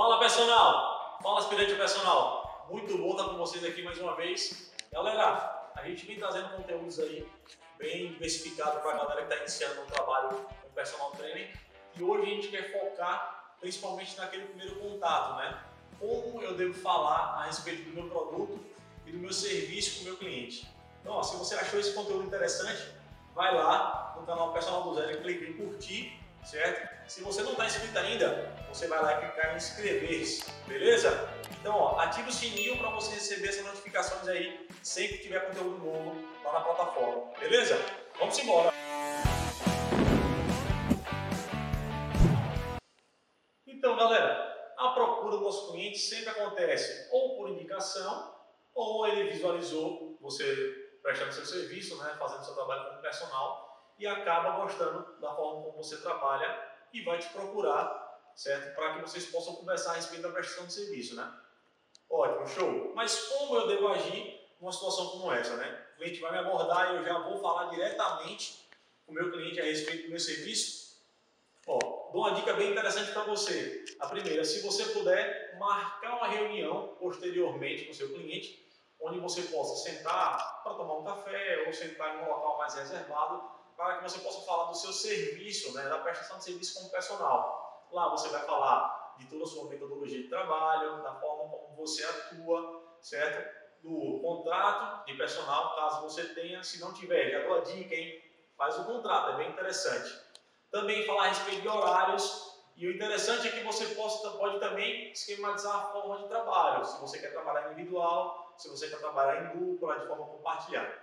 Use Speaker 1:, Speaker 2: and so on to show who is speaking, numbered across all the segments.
Speaker 1: Fala personal! Fala aspirante personal! Muito bom estar com vocês aqui mais uma vez. Galera, a gente vem trazendo conteúdos aí bem diversificados para a galera que está iniciando um trabalho com personal training e hoje a gente quer focar principalmente naquele primeiro contato, né? Como eu devo falar a respeito do meu produto e do meu serviço com o meu cliente. Então, ó, se você achou esse conteúdo interessante, vai lá no canal Personal do e clique em curtir certo? Se você não está inscrito ainda, você vai lá e clicar em inscrever-se, beleza? Então, ó, ative o sininho para você receber essas notificações aí sempre que tiver conteúdo novo lá na plataforma, beleza? Vamos embora! Então, galera, a procura do nosso cliente sempre acontece ou por indicação, ou ele visualizou você prestando seu serviço, né, fazendo seu trabalho como personal, e acaba gostando da forma como você trabalha e vai te procurar, certo? Para que vocês possam conversar a respeito da prestação de serviço, né? Ótimo, show. Mas como eu devo agir numa situação como essa, né? O cliente vai me abordar e eu já vou falar diretamente com o meu cliente a respeito do meu serviço. Ó, dou uma dica bem interessante para você. A primeira, se você puder marcar uma reunião posteriormente com o seu cliente, onde você possa sentar para tomar um café ou sentar em um local mais reservado para que você possa falar do seu serviço, né, da prestação de serviço como personal. Lá você vai falar de toda a sua metodologia de trabalho, da forma como você atua, certo? Do contrato de personal, caso você tenha, se não tiver, já dou a dica, hein? Faz o contrato, é bem interessante. Também falar a respeito de horários, e o interessante é que você possa, pode também esquematizar a forma de trabalho, se você quer trabalhar individual, se você quer trabalhar em dupla, de forma compartilhada.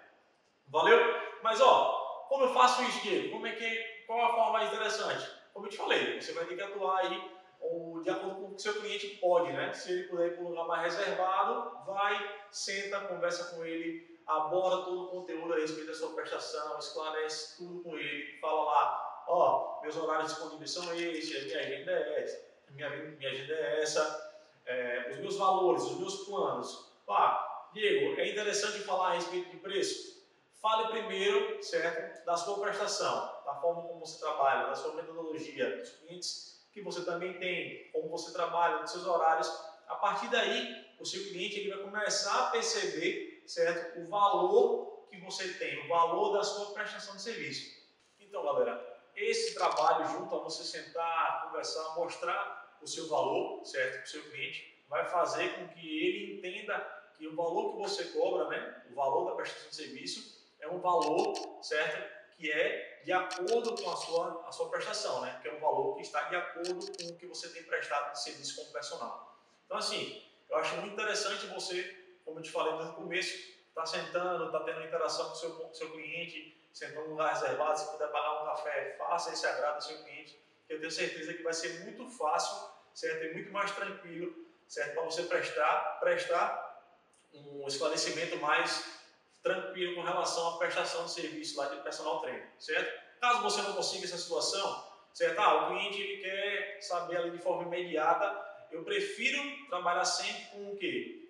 Speaker 1: Valeu? Mas ó, como eu faço isso, Diego? Como é que, qual a forma mais interessante? Como eu te falei, você vai ter que atuar aí ou, de acordo com o que seu cliente pode, né? Se ele puder ir para um lugar mais reservado, vai, senta, conversa com ele, aborda todo o conteúdo a respeito da sua prestação, esclarece tudo com ele, fala lá, ó, meus horários disponíveis são esses, minha agenda é essa, minha, minha agenda é essa, é, os meus valores, os meus planos. Ah, Diego, é interessante falar a respeito de preço? Fale primeiro, certo, da sua prestação, da forma como você trabalha, da sua metodologia, dos clientes que você também tem, como você trabalha, dos seus horários. A partir daí, o seu cliente ele vai começar a perceber, certo, o valor que você tem, o valor da sua prestação de serviço. Então, galera, esse trabalho junto a você sentar, conversar, mostrar o seu valor, certo, para o seu cliente, vai fazer com que ele entenda que o valor que você cobra, né, o valor da prestação de serviço, é um valor, certo? Que é de acordo com a sua, a sua prestação, né? Que é um valor que está de acordo com o que você tem prestado de serviço como personal. Então, assim, eu acho muito interessante você, como eu te falei no começo, estar tá sentando, tá tendo interação com o seu, seu cliente, sentando num lugar reservado, se puder pagar um café, faça esse agrado ao seu cliente, que eu tenho certeza que vai ser muito fácil, certo? E muito mais tranquilo, certo? Para você prestar, prestar um esclarecimento mais tranquilo com relação à prestação de serviço lá de personal trainer, certo? Caso você não consiga essa situação, certo? Ah, o cliente ele quer saber ali de forma imediata, eu prefiro trabalhar sempre com o quê?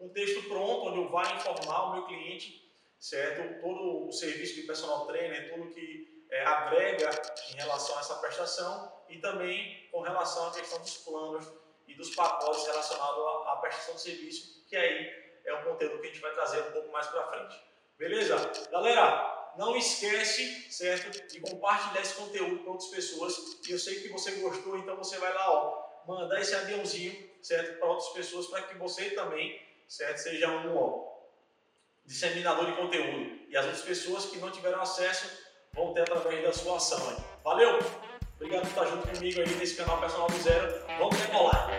Speaker 1: Um, um texto pronto, onde eu vá informar o meu cliente, certo? Todo o serviço de personal trainer, tudo que é, agrega em relação a essa prestação e também com relação à questão dos planos e dos pacotes relacionados à, à prestação de serviço, que aí é um conteúdo que a gente vai trazer um pouco mais para frente. Beleza? Galera, não esquece, certo, de compartilhar esse conteúdo com outras pessoas. E eu sei que você gostou, então você vai lá, ó, mandar esse aviãozinho, certo, para outras pessoas, para que você também, certo, seja um ó, disseminador de conteúdo. E as outras pessoas que não tiveram acesso vão ter através da sua ação. Valeu? Obrigado por estar junto comigo aí nesse canal Personal do Zero. Vamos decolar!